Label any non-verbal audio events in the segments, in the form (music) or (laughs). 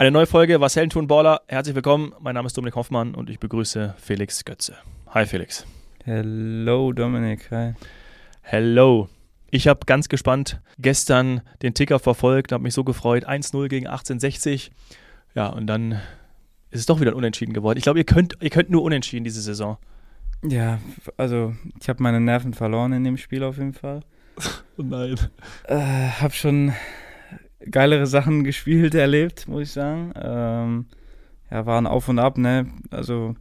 Eine neue Folge Was Helden tun Baller. Herzlich willkommen. Mein Name ist Dominik Hoffmann und ich begrüße Felix Götze. Hi Felix. Hello Dominik. Hi. Hello. Ich habe ganz gespannt gestern den Ticker verfolgt, habe mich so gefreut. 1-0 gegen 1860. Ja, und dann ist es doch wieder ein Unentschieden geworden. Ich glaube, ihr könnt, ihr könnt nur unentschieden diese Saison. Ja, also ich habe meine Nerven verloren in dem Spiel auf jeden Fall. (laughs) Oh nein. Äh, hab schon geilere Sachen (laughs) gespielt, erlebt, muss ich sagen. Ähm, ja, waren auf und ab, ne? Also,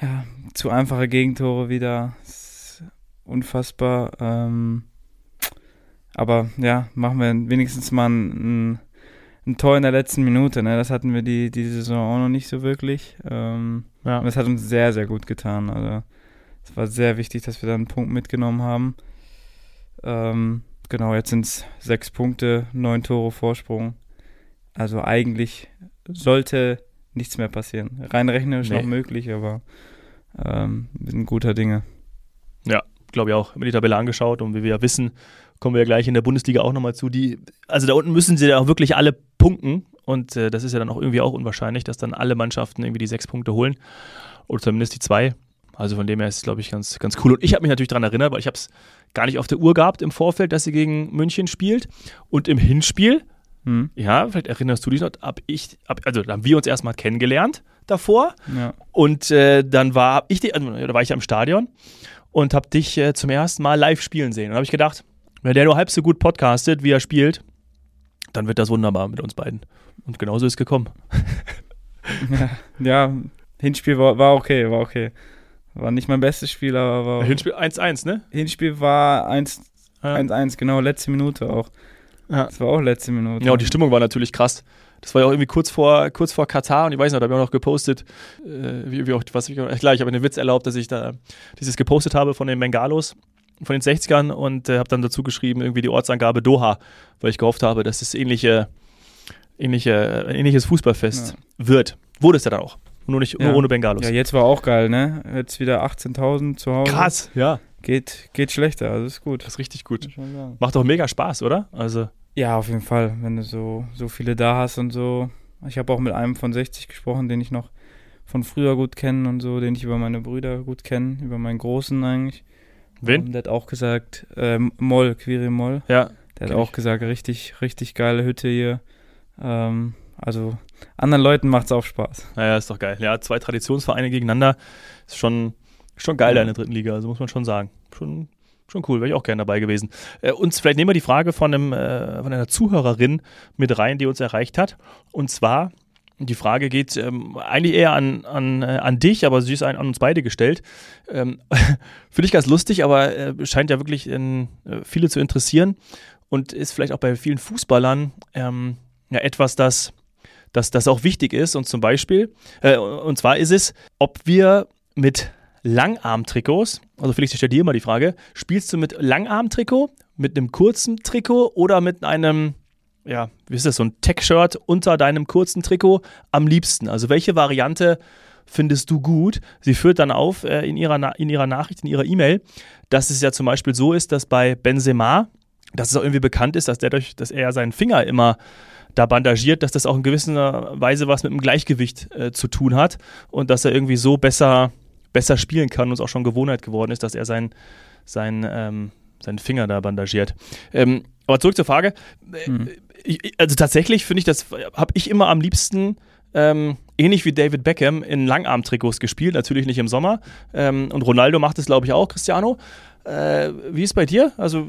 ja, zu einfache Gegentore wieder. Ist unfassbar. Ähm, aber ja, machen wir wenigstens mal ein, ein, Tor in der letzten Minute. Ne? Das hatten wir die, die Saison auch noch nicht so wirklich. Ähm, ja. Und das hat uns sehr, sehr gut getan. Also es war sehr wichtig, dass wir da einen Punkt mitgenommen haben. Ähm, genau, jetzt sind es sechs Punkte, neun Tore Vorsprung. Also eigentlich sollte nichts mehr passieren. Rein rechnerisch nee. noch möglich, aber ähm, wir sind guter Dinge. Ja, glaube ich auch. Mir die Tabelle angeschaut und wie wir ja wissen, kommen wir ja gleich in der Bundesliga auch nochmal zu. Die, also da unten müssen sie ja auch wirklich alle punkten und äh, das ist ja dann auch irgendwie auch unwahrscheinlich, dass dann alle Mannschaften irgendwie die sechs Punkte holen oder zumindest die zwei. Also von dem her ist es, glaube ich, ganz, ganz cool. Und ich habe mich natürlich daran erinnert, weil ich habe es gar nicht auf der Uhr gehabt im Vorfeld, dass sie gegen München spielt. Und im Hinspiel, hm. ja, vielleicht erinnerst du dich noch, hab ich, hab, also da haben wir uns erstmal kennengelernt davor. Ja. Und äh, dann war ich, die, also, da war ich ja im Stadion und habe dich äh, zum ersten Mal live spielen sehen. Und habe ich gedacht, wenn der nur halb so gut podcastet, wie er spielt, dann wird das wunderbar mit uns beiden. Und genauso ist es gekommen. ja, (laughs) ja, Hinspiel war, war okay, war okay. War nicht mein bestes Spiel, aber war. Hinspiel 1-1, ne? Hinspiel war 1-1, ja. genau, letzte Minute auch. Ja. Das war auch letzte Minute. Ja, und die Stimmung war natürlich krass. Das war ja auch irgendwie kurz vor, kurz vor Katar und ich weiß noch, da habe ich auch noch gepostet, äh, wie, wie auch, was ich, klar, ich habe den Witz erlaubt, dass ich da dieses gepostet habe von den Bengalos, von den 60ern und äh, habe dann dazu geschrieben, irgendwie die Ortsangabe Doha, weil ich gehofft habe, dass es ähnliche, ähnliche, ein ähnliches Fußballfest ja. wird. Wurde es ja dann auch. Nur, nicht, ja. nur ohne Bengalos. Ja, jetzt war auch geil, ne? Jetzt wieder 18.000 zu Hause. Krass, ja. Geht, geht schlechter, also ist gut. Das ist richtig gut. Macht doch mega Spaß, oder? Also. Ja, auf jeden Fall, wenn du so, so viele da hast und so. Ich habe auch mit einem von 60 gesprochen, den ich noch von früher gut kenne und so, den ich über meine Brüder gut kenne, über meinen Großen eigentlich. Wen? Und der hat auch gesagt, äh, Moll, Quiri Moll. Ja. Der hat auch ich. gesagt, richtig, richtig geile Hütte hier. Ähm, also anderen Leuten macht es auch Spaß. Naja, ist doch geil. Ja, zwei Traditionsvereine gegeneinander ist schon, schon geil ja. in der dritten Liga, also muss man schon sagen. Schon, schon cool, wäre ich auch gerne dabei gewesen. Äh, uns vielleicht nehmen wir die Frage von, einem, äh, von einer Zuhörerin mit rein, die uns erreicht hat. Und zwar, die Frage geht ähm, eigentlich eher an, an, äh, an dich, aber sie ist an, an uns beide gestellt. Ähm, (laughs) Finde ich ganz lustig, aber äh, scheint ja wirklich in, äh, viele zu interessieren und ist vielleicht auch bei vielen Fußballern ähm, ja etwas, das dass das auch wichtig ist. Und zum Beispiel, äh, und zwar ist es, ob wir mit Langarm-Trikots, also Felix, ich stelle dir immer die Frage, spielst du mit Langarm-Trikot, mit einem kurzen Trikot oder mit einem, ja, wie ist das, so ein Tech-Shirt unter deinem kurzen Trikot am liebsten? Also welche Variante findest du gut? Sie führt dann auf äh, in, ihrer in ihrer Nachricht, in ihrer E-Mail, dass es ja zum Beispiel so ist, dass bei Benzema, dass es auch irgendwie bekannt ist, dass, der durch, dass er seinen Finger immer da bandagiert, dass das auch in gewisser Weise was mit dem Gleichgewicht äh, zu tun hat und dass er irgendwie so besser, besser spielen kann und es auch schon Gewohnheit geworden ist, dass er sein, sein, ähm, seinen Finger da bandagiert. Ähm, aber zurück zur Frage. Hm. Ich, also tatsächlich finde ich, das habe ich immer am liebsten ähm, ähnlich wie David Beckham in Langarm-Trikots gespielt, natürlich nicht im Sommer. Ähm, und Ronaldo macht es, glaube ich, auch, Cristiano. Äh, wie ist bei dir? Also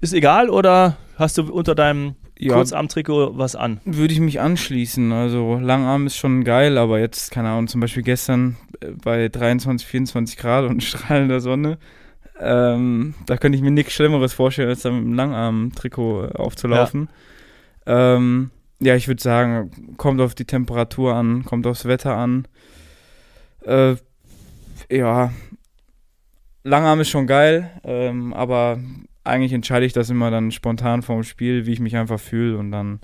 ist egal oder hast du unter deinem ja, Kurzarm-Trikot was an? Würde ich mich anschließen. Also Langarm ist schon geil, aber jetzt, keine Ahnung, zum Beispiel gestern äh, bei 23, 24 Grad und (laughs) strahlender Sonne, ähm, da könnte ich mir nichts Schlimmeres vorstellen, als da mit einem Langarm-Trikot äh, aufzulaufen. Ja, ähm, ja ich würde sagen, kommt auf die Temperatur an, kommt aufs Wetter an. Äh, ja, Langarm ist schon geil, ähm, aber eigentlich entscheide ich das immer dann spontan vorm Spiel, wie ich mich einfach fühle und dann.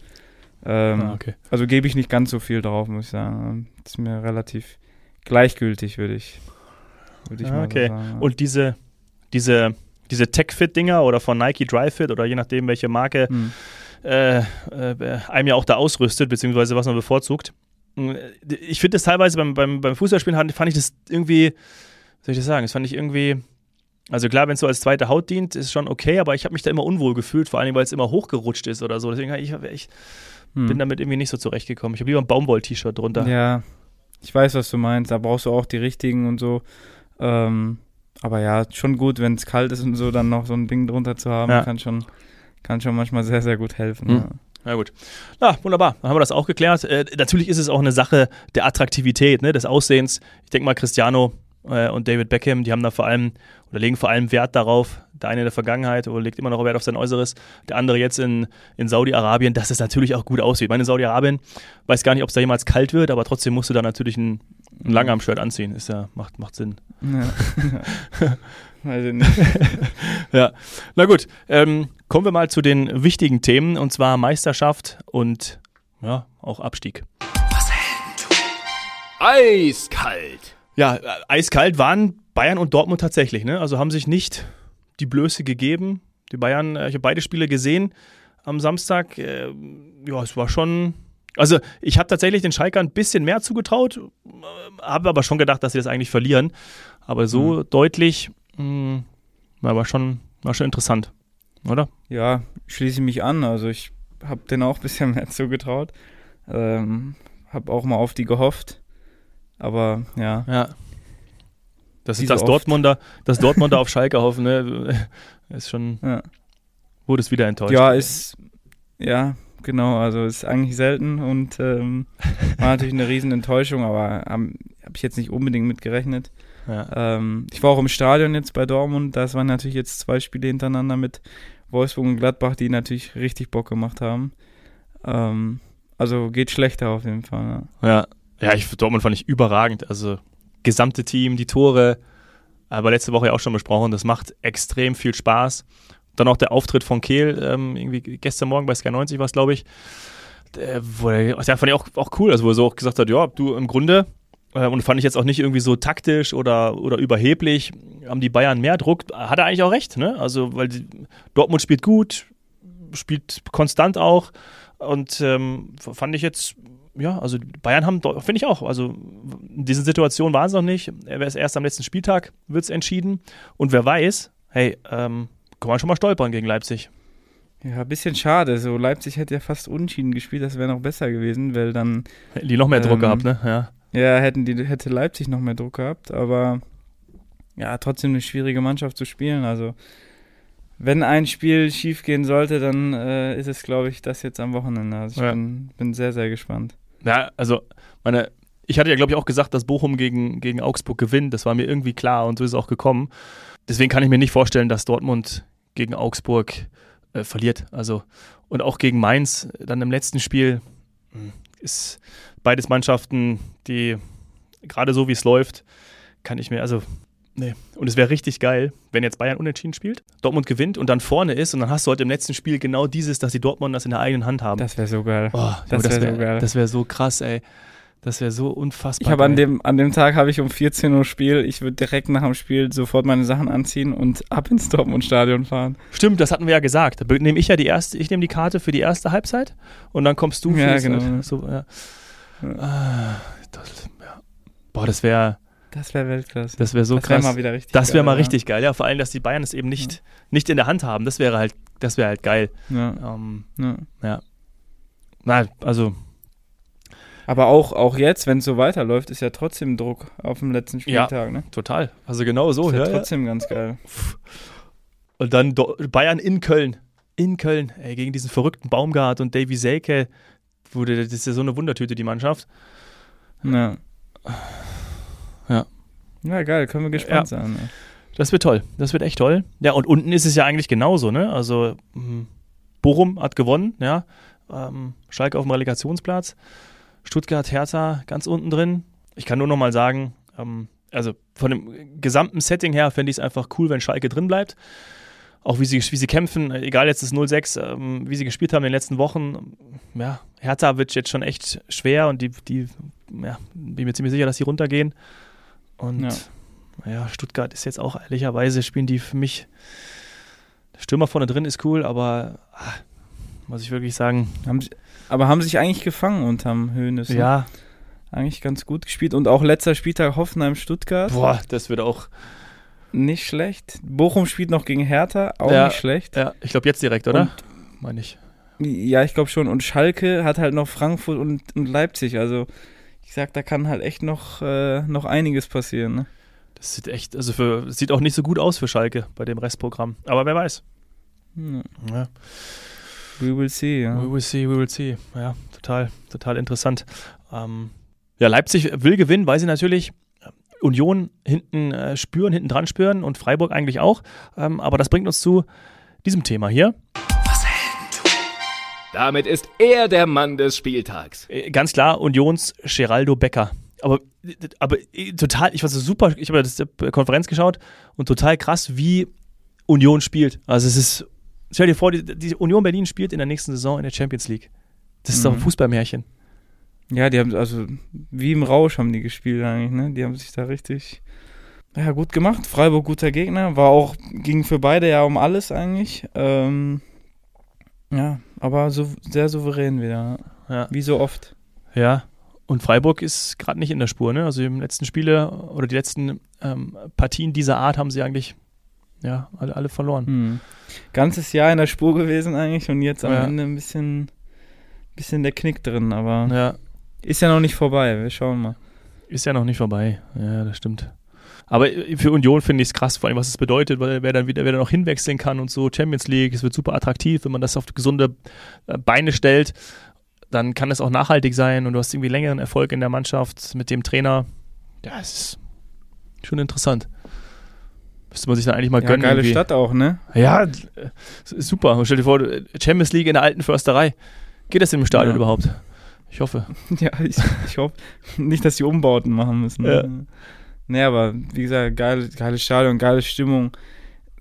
Ähm, ah, okay. Also gebe ich nicht ganz so viel drauf, muss ich sagen. Das ist mir relativ gleichgültig, würde ich, würd ich ah, mal okay. sagen. Und diese, diese, diese Tech-Fit-Dinger oder von Nike Dry-Fit oder je nachdem, welche Marke. Hm. äh, äh, einem ja auch da ausrüstet, beziehungsweise was man bevorzugt. Ich finde das teilweise beim, beim, beim Fußballspielen fand ich das irgendwie, soll ich das sagen, das fand ich irgendwie also klar, wenn es so als zweite Haut dient, ist schon okay, aber ich habe mich da immer unwohl gefühlt, vor allem, weil es immer hochgerutscht ist oder so. Deswegen ich, ich hm. bin damit irgendwie nicht so zurechtgekommen. Ich habe lieber ein Baumwoll-T-Shirt drunter. Ja, ich weiß, was du meinst. Da brauchst du auch die richtigen und so. Ähm, aber ja, schon gut, wenn es kalt ist und so, dann noch so ein Ding drunter zu haben, ja. kann, schon, kann schon manchmal sehr, sehr gut helfen. Hm. Ja. Ja, gut. Na, wunderbar. Dann haben wir das auch geklärt. Äh, natürlich ist es auch eine Sache der Attraktivität, ne, des Aussehens. Ich denke mal, Cristiano äh, und David Beckham, die haben da vor allem oder legen vor allem Wert darauf, der eine in der Vergangenheit oder legt immer noch Wert auf sein Äußeres, der andere jetzt in, in Saudi-Arabien, dass es natürlich auch gut aussieht. Ich meine, in Saudi-Arabien weiß gar nicht, ob es da jemals kalt wird, aber trotzdem musst du da natürlich ein, ein Langarm-Shirt anziehen. Ist ja, macht, macht Sinn. Ja. (laughs) Weiß ich nicht. ja, na gut. Ähm, kommen wir mal zu den wichtigen Themen und zwar Meisterschaft und ja, auch Abstieg. Was? Eiskalt. Ja, äh, eiskalt waren Bayern und Dortmund tatsächlich. Ne? Also haben sich nicht die Blöße gegeben. Die Bayern, äh, ich habe beide Spiele gesehen am Samstag. Äh, ja, es war schon. Also ich habe tatsächlich den Schalker ein bisschen mehr zugetraut, habe aber schon gedacht, dass sie das eigentlich verlieren. Aber so mhm. deutlich mh, hm, war schon, war schon interessant, oder? Ja, schließe ich mich an. Also ich habe den auch ein bisschen mehr zugetraut. Ähm, habe auch mal auf die gehofft. Aber ja. Ja. Das ist das Dortmunder, das Dortmunder auf Schalke hoffen, ne? (laughs) Ist schon. Ja. Wurde es wieder enttäuscht. Ja, ist. Ja, genau. Also ist eigentlich selten und ähm, (laughs) war natürlich eine riesen Enttäuschung, aber habe hab ich jetzt nicht unbedingt mit gerechnet. Ja. Ähm, ich war auch im Stadion jetzt bei Dortmund. Das waren natürlich jetzt zwei Spiele hintereinander mit Wolfsburg und Gladbach, die natürlich richtig Bock gemacht haben. Ähm, also geht schlechter auf jeden Fall. Ja, ja, ja ich, Dortmund fand ich überragend. Also gesamte Team, die Tore, aber letzte Woche ja auch schon besprochen, das macht extrem viel Spaß. Dann auch der Auftritt von Kehl, ähm, irgendwie gestern Morgen bei Sky 90 war es, glaube ich. Der, er, der fand ich auch, auch cool, also wo er so auch gesagt hat, ja, du im Grunde, äh, und fand ich jetzt auch nicht irgendwie so taktisch oder, oder überheblich, haben die Bayern mehr Druck, hat er eigentlich auch recht, ne? Also, weil die, Dortmund spielt gut, spielt konstant auch und ähm, fand ich jetzt ja, also Bayern haben, finde ich auch, also in diesen Situationen waren es noch nicht. Er erst am letzten Spieltag, wird es entschieden. Und wer weiß, hey, ähm, kann man schon mal stolpern gegen Leipzig. Ja, ein bisschen schade. So, Leipzig hätte ja fast unentschieden gespielt, das wäre noch besser gewesen, weil dann. Hätten die noch mehr ähm, Druck gehabt, ne? Ja. Ja, hätten die, hätte Leipzig noch mehr Druck gehabt, aber ja, trotzdem eine schwierige Mannschaft zu spielen. Also, wenn ein Spiel schief gehen sollte, dann äh, ist es, glaube ich, das jetzt am Wochenende. Also ich ja. bin, bin sehr, sehr gespannt. Ja, also meine, ich hatte ja, glaube ich, auch gesagt, dass Bochum gegen, gegen Augsburg gewinnt. Das war mir irgendwie klar und so ist es auch gekommen. Deswegen kann ich mir nicht vorstellen, dass Dortmund gegen Augsburg äh, verliert. Also, und auch gegen Mainz dann im letzten Spiel hm, ist beides Mannschaften, die gerade so wie es läuft, kann ich mir, also Nee. Und es wäre richtig geil, wenn jetzt Bayern unentschieden spielt, Dortmund gewinnt und dann vorne ist und dann hast du heute im letzten Spiel genau dieses, dass die Dortmund das in der eigenen Hand haben. Das wäre so geil. Oh, das wäre wär so geil. Das wäre so krass, ey. Das wäre so unfassbar. Ich habe an dem, an dem Tag habe ich um 14 Uhr Spiel. Ich würde direkt nach dem Spiel sofort meine Sachen anziehen und ab ins Dortmund-Stadion fahren. Stimmt, das hatten wir ja gesagt. Da nehme ich ja die erste, ich nehme die Karte für die erste Halbzeit und dann kommst du für ja, genau. So, ja. Ja. Ah, das, ja. Boah, das wäre das wäre Weltklasse. Das wäre so das krass. Das wäre mal wieder richtig Das wäre mal richtig geil, ja. Vor allem, dass die Bayern es eben nicht, ja. nicht in der Hand haben. Das wäre halt, das wäre halt geil. Ja. Ähm, ja. ja. Na, also. Aber auch, auch jetzt, wenn es so weiterläuft, ist ja trotzdem Druck auf dem letzten Spieltag, ja, ne? Total. Also genau so. Ist ja, trotzdem ganz geil. Und dann Bayern in Köln. In Köln, ey, gegen diesen verrückten Baumgart und Davy Selke. Wurde, das ist ja so eine Wundertüte, die Mannschaft. Ja. Ja, geil, können wir gespannt ja. sein. Ne? Das wird toll. Das wird echt toll. Ja, und unten ist es ja eigentlich genauso, ne? Also hm, Bochum hat gewonnen, ja. Ähm, Schalke auf dem Relegationsplatz. Stuttgart, Hertha ganz unten drin. Ich kann nur noch mal sagen, ähm, also von dem gesamten Setting her fände ich es einfach cool, wenn Schalke drin bleibt. Auch wie sie, wie sie kämpfen, egal jetzt das 0-6, ähm, wie sie gespielt haben in den letzten Wochen. Ja, Hertha wird jetzt schon echt schwer und die, die ja, bin mir ziemlich sicher, dass sie runtergehen. Und ja. ja. Stuttgart ist jetzt auch ehrlicherweise, spielen die für mich. Der Stürmer vorne drin ist cool, aber ah, muss ich wirklich sagen. Haben sie, aber haben sich eigentlich gefangen unterm Höhnes. Ne? Ja. Eigentlich ganz gut gespielt. Und auch letzter Spieltag Hoffenheim-Stuttgart. Boah, das wird auch. Nicht schlecht. Bochum spielt noch gegen Hertha, auch Ja. nicht schlecht. Ja, ich glaube jetzt direkt, oder? Meine ich. Ja, ich glaube schon. Und Schalke hat halt noch Frankfurt und, und Leipzig. Also ich sag, da kann halt echt noch, äh, noch einiges passieren. Ne? Das sieht echt, also für, sieht auch nicht so gut aus für Schalke bei dem Restprogramm. Aber wer weiß. Ja. Ja. We will see. Ja. We will see, we will see. Ja, total, total interessant. Ähm, ja, Leipzig will gewinnen, weil sie natürlich Union hinten äh, spüren, hinten dran spüren und Freiburg eigentlich auch. Ähm, aber das bringt uns zu diesem Thema hier. Damit ist er der Mann des Spieltags. Äh, ganz klar Unions Geraldo Becker. Aber, aber äh, total, ich war so super, ich habe das äh, Konferenz geschaut und total krass, wie Union spielt. Also es ist, stell dir vor, die, die Union Berlin spielt in der nächsten Saison in der Champions League. Das ist doch ein Mhm. Fußballmärchen. Ja, die haben, also wie im Rausch haben die gespielt eigentlich, ne? Die haben sich da richtig ja, gut gemacht. Freiburg guter Gegner. War auch, ging für beide ja um alles eigentlich. Ähm, ja, aber so, sehr souverän wieder. Ja. Wie so oft. Ja, und Freiburg ist gerade nicht in der Spur, ne? Also im letzten Spiele oder die letzten ähm, Partien dieser Art haben sie eigentlich ja, alle, alle verloren. Hm. Ganzes Jahr in der Spur gewesen eigentlich und jetzt am Ja. Ende ein bisschen, bisschen der Knick drin, aber Ja, ist ja noch nicht vorbei. Wir schauen mal. ist ja noch nicht vorbei. Ja, das stimmt. Aber äh, für Union finde ich es krass, vor allem, was es bedeutet, weil wer dann wieder, wer dann noch hinwechseln kann und so, Champions League, es wird super attraktiv, wenn man das auf gesunde äh, Beine stellt, dann kann es auch nachhaltig sein und du hast irgendwie längeren Erfolg in der Mannschaft mit dem Trainer. Ja, es ist schon interessant. Müsste man sich dann eigentlich mal Ja, gönnen. geile irgendwie. Stadt auch, ne? Ja, äh, super. Stell dir vor, Champions League in der alten Försterei. Geht das im Stadion Ja. überhaupt? Ich hoffe. (laughs) Ja, ich, ich hoffe nicht, dass die Umbauten machen müssen. Ja. Nee, aber wie gesagt, geile, geile Stadion, geile Stimmung,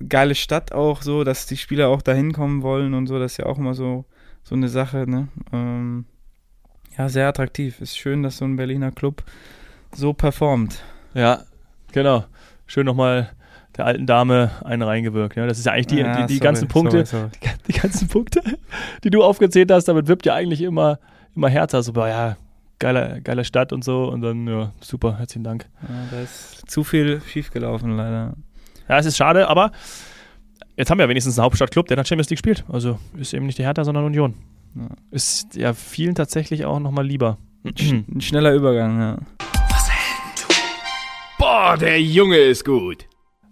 geile Stadt auch so, dass die Spieler auch dahin kommen wollen und so, das ist ja auch immer so, so eine Sache, ne? Ähm, ja, sehr attraktiv. Ist schön, dass so ein Berliner Club so performt. Ja, genau. Schön nochmal der alten Dame einen reingewirkt. Ja, das ist ja eigentlich die, Ja, die, die sorry, ganzen Punkte, sorry, sorry. Die, (laughs) die ganzen Punkte, die du aufgezählt hast, damit wirbt ja eigentlich immer, immer härter. So, ja, geiler, geiler Stadt und so. Und dann, ja, super, herzlichen Dank. Ja, da ist zu viel schiefgelaufen, leider. Ja, es ist schade, aber jetzt haben wir wenigstens einen Hauptstadtclub, der der Champions League spielt. Also ist eben nicht die Hertha, sondern Union. Ja. Ist ja vielen tatsächlich auch nochmal lieber. Ein schneller Übergang, ja. Boah, der Junge ist gut.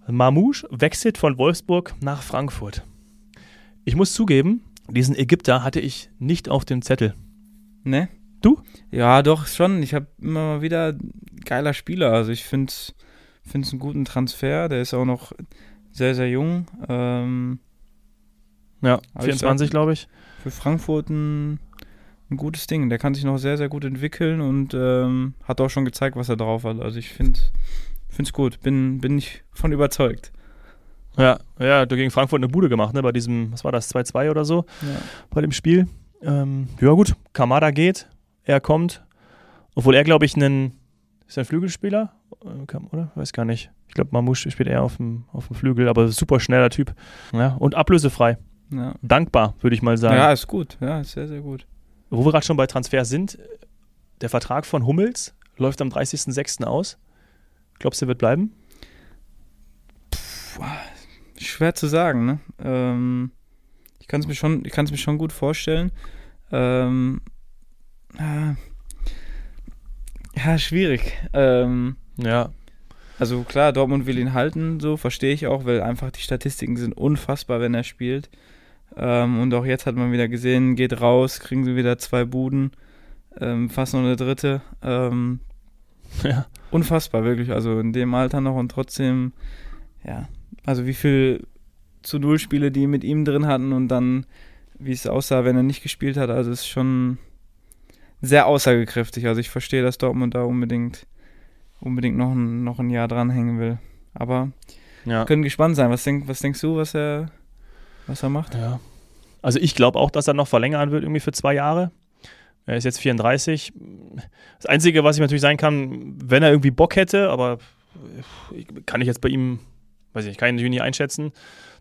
Mamouche wechselt von Wolfsburg nach Frankfurt. Ich muss zugeben, diesen Ägypter hatte ich nicht auf dem Zettel. Ne? Du? Ja, doch, schon. Ich habe immer mal wieder geiler Spieler. Also ich finde es einen guten Transfer. Der ist auch noch sehr, sehr jung. Ähm, Ja, Aber ich 24, sag- glaube ich. für Frankfurt ein, ein gutes Ding. Der kann sich noch sehr, sehr gut entwickeln und ähm, hat auch schon gezeigt, was er drauf hat. Also ich finde es gut. Bin, bin ich von überzeugt. Ja, ja, hat gegen Frankfurt eine Bude gemacht, ne, bei diesem, was war das, 2-2 oder so, Ja. bei dem Spiel. Ähm, ja, gut, Kamada geht, er kommt. Obwohl er, glaube ich, einen, ist ein Flügelspieler? Äh, Oder? Weiß gar nicht. Ich glaube, Mamouche spielt eher auf dem, auf dem Flügel, aber super schneller Typ. Ja, und ablösefrei. Ja. Dankbar, würde ich mal sagen. ja, ist gut. Ja, ist sehr, sehr gut. Wo wir gerade schon bei Transfers sind, der Vertrag von Hummels läuft am 30.06. aus. Glaubst du, er wird bleiben? Schwer zu sagen, ne? Ähm, ich kann es mir schon, ich kann es mir schon gut vorstellen. Ähm, ja, ja, schwierig. Ähm, Ja. also klar, Dortmund will ihn halten, so verstehe ich auch, weil einfach die Statistiken sind unfassbar, wenn er spielt. Ähm, und auch jetzt hat man wieder gesehen, geht raus, kriegen sie wieder zwei Buden, ähm, fast noch eine dritte. Ähm, (laughs) ja. unfassbar, wirklich. Also in dem Alter noch und trotzdem, ja, also wie viel zu Null Spiele die mit ihm drin hatten und dann, wie es aussah, wenn er nicht gespielt hat, also ist schon sehr aussagekräftig. Also ich verstehe, dass Dortmund da unbedingt, unbedingt noch ein, noch ein Jahr dranhängen will. Aber Ja. wir können gespannt sein. Was, denk, was denkst du, was er, was er macht? Ja. Also ich glaube auch, dass er noch verlängern wird, irgendwie für zwei Jahre. Er ist jetzt 34. Das Einzige, was ich natürlich sein kann, wenn er irgendwie Bock hätte, aber kann ich jetzt bei ihm weiß ich nicht, kann ich natürlich nicht einschätzen,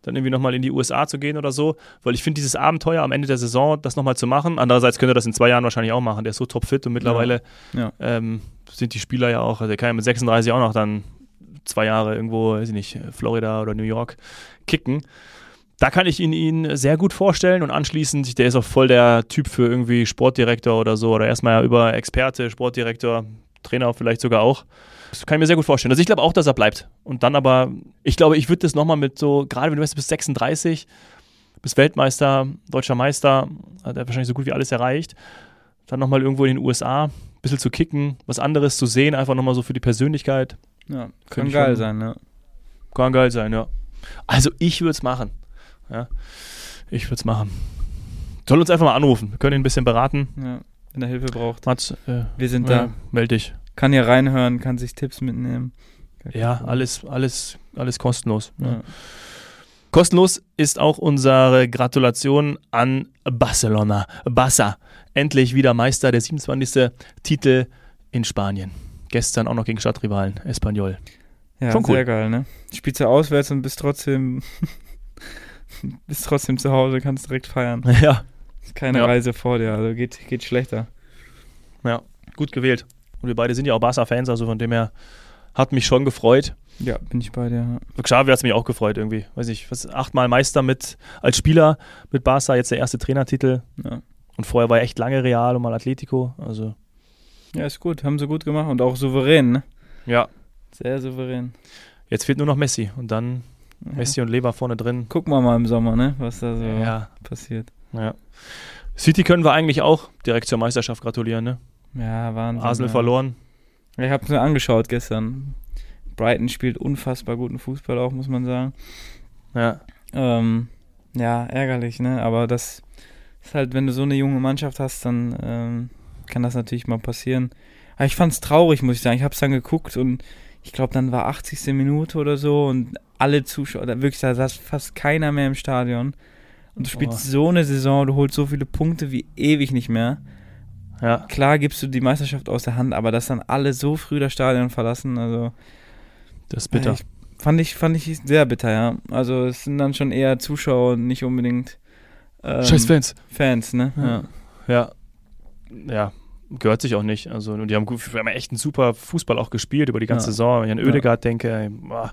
dann irgendwie nochmal in die USA zu gehen oder so, weil ich finde dieses Abenteuer am Ende der Saison, das nochmal zu machen, andererseits könnte er das in zwei Jahren wahrscheinlich auch machen, der ist so topfit und mittlerweile Ja. Ähm, sind die Spieler ja auch, also der kann ja mit 36 auch noch dann zwei Jahre irgendwo, weiß ich nicht, Florida oder New York kicken. Da kann ich ihn, ihn sehr gut vorstellen und anschließend, der ist auch voll der Typ für irgendwie Sportdirektor oder so oder erstmal ja über Experte, Sportdirektor, Trainer vielleicht sogar auch. Das kann ich mir sehr gut vorstellen. Also ich glaube auch, dass er bleibt. Und dann aber, ich glaube, ich würde das nochmal mit so, gerade wenn du weißt, du bist 36, bist Weltmeister, deutscher Meister, hat er wahrscheinlich so gut wie alles erreicht. Dann nochmal irgendwo in den USA, ein bisschen zu kicken, was anderes zu sehen, einfach nochmal so für die Persönlichkeit. Ja, kann geil schon- sein, ne? Kann geil sein, ja. Also ich würde es machen. Ja. Ich würde es machen. Soll uns einfach mal anrufen. Wir können ihn ein bisschen beraten. Ja, wenn er Hilfe braucht. Mats, äh, Wir sind ja, da. meld dich. Kann hier reinhören, kann sich Tipps mitnehmen. Ja, alles, alles, alles kostenlos. Ja. Ja. Kostenlos ist auch unsere Gratulation an Barcelona. Barça. Endlich wieder Meister, der 27. Titel in Spanien. Gestern auch noch gegen Stadtrivalen Espanyol. Ja, Schon cool. sehr geil, ne? Spielst du auswärts und bist trotzdem (laughs) bist trotzdem zu Hause, kannst direkt feiern. (laughs) Ja, Ist keine Ja. Reise vor dir, also geht, geht schlechter. gut gewählt. Und wir beide sind ja auch Barca-Fans, also von dem her hat mich schon gefreut. Ja, bin ich bei dir. ja. Xavi hat es mich auch gefreut irgendwie. Weiß ich, was, achtmal Meister mit als Spieler mit Barca, jetzt der erste Trainertitel. Ja. Und vorher war er echt lange Real und mal Atletico. Also, ja, ist gut, haben sie gut gemacht und auch souverän, ne? ja. Sehr souverän. Jetzt fehlt nur noch Messi. Und dann Ja. Messi und Lever vorne drin. Gucken wir mal im Sommer, ne? Was da so Ja, passiert. Ja. City können wir eigentlich auch direkt zur Meisterschaft gratulieren, ne? Ja, Wahnsinn. Arsenal ja. verloren. Ich habe es mir angeschaut gestern. Brighton spielt unfassbar guten Fußball auch, muss man sagen. Ja. Ähm, ja, ärgerlich, ne? Aber das ist halt, wenn du so eine junge Mannschaft hast, dann ähm, kann das natürlich mal passieren. Aber ich fand's traurig, muss ich sagen. Ich habe es dann geguckt und ich glaube, dann war 80. Minute oder so und alle Zuschauer, wirklich, da saß fast keiner mehr im Stadion. Und du spielst Oh. so eine Saison, du holst so viele Punkte wie ewig nicht mehr. Ja. Klar gibst du die Meisterschaft aus der Hand, aber dass dann alle so früh das Stadion verlassen, also Das ist bitter. ich, fand ich fand ich sehr bitter, ja. Also es sind dann schon eher Zuschauer und nicht unbedingt ähm, Scheiß Fans. Fans, ne? Ja. Ja. Ja. Ja. Gehört sich auch nicht. Also, und die haben, gut, wir haben echt einen super Fußball auch gespielt über die ganze Ja. Saison. Wenn ich an. Oedegaard denke, ey, boah.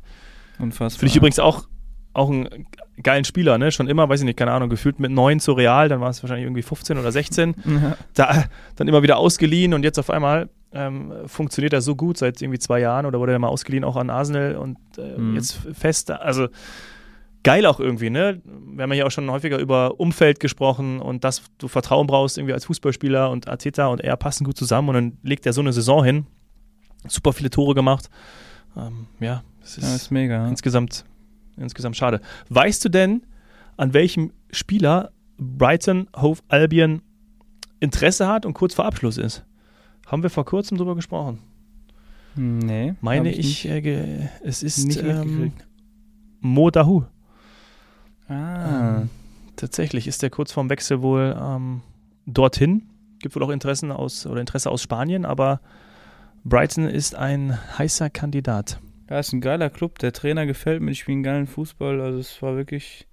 Unfassbar. Finde ich übrigens auch, auch einen geilen Spieler, ne? Schon immer, weiß ich nicht, keine Ahnung, gefühlt mit neun zu Real, dann war es wahrscheinlich irgendwie 15 oder 16. (laughs) Ja. Da, dann immer wieder ausgeliehen und jetzt auf einmal ähm, funktioniert er so gut seit irgendwie zwei Jahren oder wurde er mal ausgeliehen auch an Arsenal und äh, Mhm. jetzt fest. Also geil auch irgendwie, ne? Wir haben ja hier auch schon häufiger über Umfeld gesprochen und dass du Vertrauen brauchst irgendwie als Fußballspieler und Arteta und er passen gut zusammen und dann legt er so eine Saison hin. Super viele Tore gemacht. Ähm, ja, es ist, ja, ist mega. Insgesamt, insgesamt schade. Weißt du denn, an welchem Spieler Brighton Hove Albion Interesse hat und kurz vor Abschluss ist? Haben wir vor kurzem drüber gesprochen. Nee. Meine ich, nicht- äh, es ist ähm. Mo Dahu. Ah. Ähm, tatsächlich ist der kurz vorm Wechsel wohl ähm, dorthin. Gibt wohl auch Interessen aus oder Interesse aus Spanien, aber Brighton ist ein heißer Kandidat. Ja, ist ein geiler Club. Der Trainer gefällt mir. Die spielen geilen Fußball. Also es war wirklich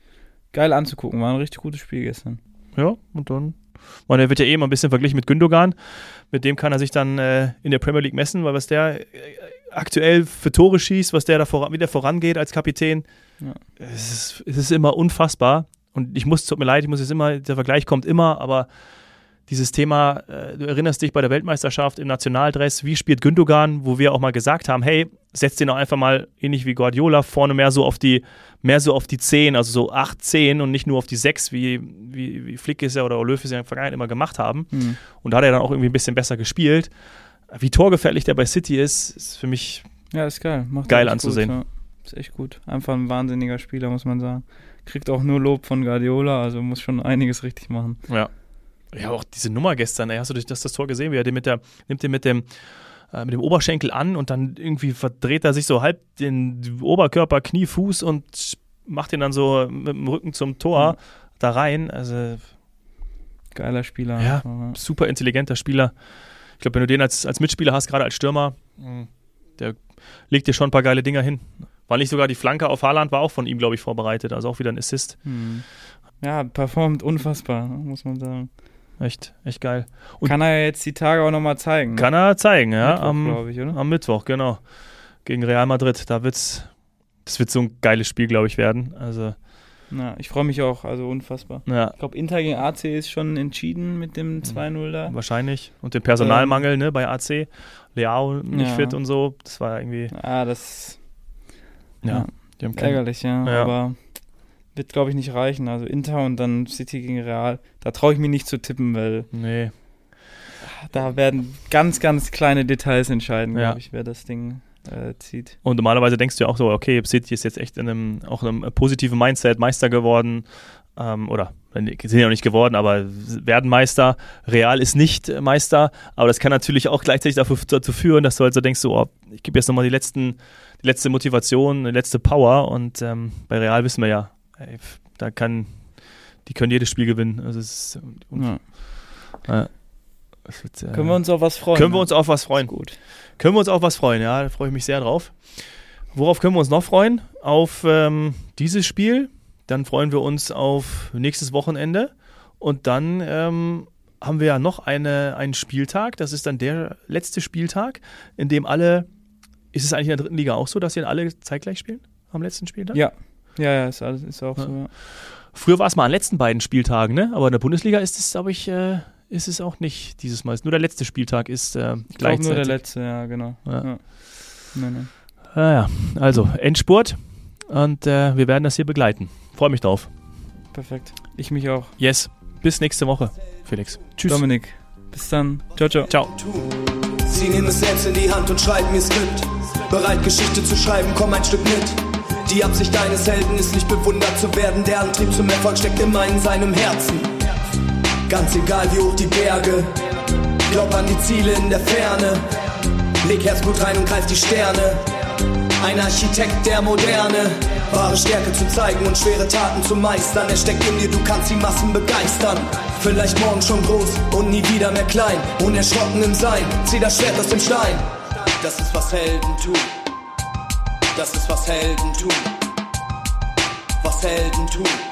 geil anzugucken. War ein richtig gutes Spiel gestern. Ja, und dann. Und er wird ja eh immer ein bisschen verglichen mit Gündogan. Mit dem kann er sich dann äh, in der Premier League messen, weil was der äh, aktuell für Tore schießt, was der da voran, wie der vorangeht als Kapitän, Ja. es, ist, es ist immer unfassbar. Und ich muss, tut mir leid, ich muss jetzt immer, der Vergleich kommt immer, aber dieses Thema, äh, du erinnerst dich bei der Weltmeisterschaft im Nationaldress, wie spielt Gündogan, wo wir auch mal gesagt haben, hey, setz den doch einfach mal ähnlich wie Guardiola vorne mehr so auf die, mehr so auf die 10, also so 8, 10 und nicht nur auf die 6, wie, wie, wie Flick es ja oder Löw es ja in der Vergangenheit immer gemacht haben. Hm. Und da hat er dann auch irgendwie ein bisschen besser gespielt. Wie torgefährlich der bei City ist, ist für mich Ja, ist geil. Macht Geil anzusehen. Gut, ja. Ist echt gut. Einfach ein wahnsinniger Spieler, muss man sagen. Kriegt auch nur Lob von Guardiola, also muss schon einiges richtig machen. Ja. Ja, auch diese Nummer gestern, ey, hast du das, das Tor gesehen, wie er den mit der, nimmt den mit dem, äh, mit dem Oberschenkel an und dann irgendwie verdreht er sich so halb den Oberkörper, Knie, Fuß und macht ihn dann so mit dem Rücken zum Tor Mhm. da rein. Also Geiler Spieler. Ja. super intelligenter Spieler. Ich glaube, wenn du den als, als Mitspieler hast, gerade als Stürmer, der legt dir schon ein paar geile Dinger hin. War nicht sogar die Flanke auf Haaland, war auch von ihm, glaube ich, vorbereitet. Also auch wieder ein Assist. Hm. Ja, performt unfassbar, muss man sagen. Echt, echt geil. Und Kann er jetzt die Tage auch nochmal zeigen. ne? kann er zeigen, ja. Mittwoch, am, ich, am Mittwoch, genau. Gegen Real Madrid. Da wird's, das wird so ein geiles Spiel, glaube ich, werden. Also, Ja, ich freue mich auch, also unfassbar. ja, Ich glaube, Inter gegen AC ist schon entschieden mit dem 2-0 da. wahrscheinlich. Und den Personalmangel, ne, bei AC. Leao nicht Ja. fit und so. Das war irgendwie, Ah, das ja. Ja. Die haben keinen, ärgerlich, ja. Ja. Aber wird, glaube ich, nicht reichen. Also Inter und dann City gegen Real. Da traue ich mich nicht zu tippen, weil nee. da werden ganz, ganz kleine Details entscheiden, Ja. glaube ich, wer das Ding äh, zieht. Und normalerweise denkst du ja auch so, okay, City ist jetzt echt in einem, auch in einem positiven Mindset Meister geworden. Ähm, oder sind ja noch nicht geworden, aber werden Meister. Real ist nicht Meister, aber das kann natürlich auch gleichzeitig dafür, dazu führen, dass du halt so denkst, so, oh, ich gebe jetzt nochmal die letzten, die letzte Motivation, die letzte Power und ähm, bei Real wissen wir ja, ey, da kann, die können jedes Spiel gewinnen. Also es ist, Ja. äh, wird, äh, Können wir uns auf was freuen? können wir uns auf was freuen. Gut. Können wir uns auf was freuen, ja, da freue ich mich sehr drauf. Worauf können wir uns noch freuen? Auf ähm, dieses Spiel. Dann freuen wir uns auf nächstes Wochenende. Und dann ähm, haben wir ja noch eine, einen Spieltag. Das ist dann der letzte Spieltag, in dem alle. Ist es eigentlich in der dritten Liga auch so, dass hier alle zeitgleich spielen? Am letzten Spieltag? Ja. Ja, ja, ist, alles, ist auch Ja. so. Ja. Früher war es mal an den letzten beiden Spieltagen, ne? Aber in der Bundesliga ist es, glaube ich, äh, ist es auch nicht dieses Mal. Nur der letzte Spieltag ist äh, Ich glaube nur der gleichzeitig. letzte, ja, genau. Ja. Ja. Nee, nee. Ah ja, also Endspurt und äh, wir werden das hier begleiten. Freue mich drauf. Perfekt. Ich mich auch. Yes, bis nächste Woche, Felix. Tschüss. Dominik. Bis dann. Ciao, ciao. Ciao. Sie nehmen es selbst in die Hand und schreiben ihr Skript. Bereit, Geschichte zu schreiben, komm ein Stück mit. Die Absicht deines Helden ist nicht bewundert zu werden. Der Antrieb zum Erfolg steckt immer in seinem Herzen. Ganz egal wie hoch die Berge. Glaub an die Ziele in der Ferne. Leg Herzblut rein und greif die Sterne. Ein Architekt der Moderne. Wahre Stärke zu zeigen und schwere Taten zu meistern. Er steckt in dir, du kannst die Massen begeistern. Vielleicht morgen schon groß und nie wieder mehr klein. Unerschrocken im Sein, zieh das Schwert aus dem Stein. Das ist was Helden tun. Das ist was Helden tun. Was Helden tun.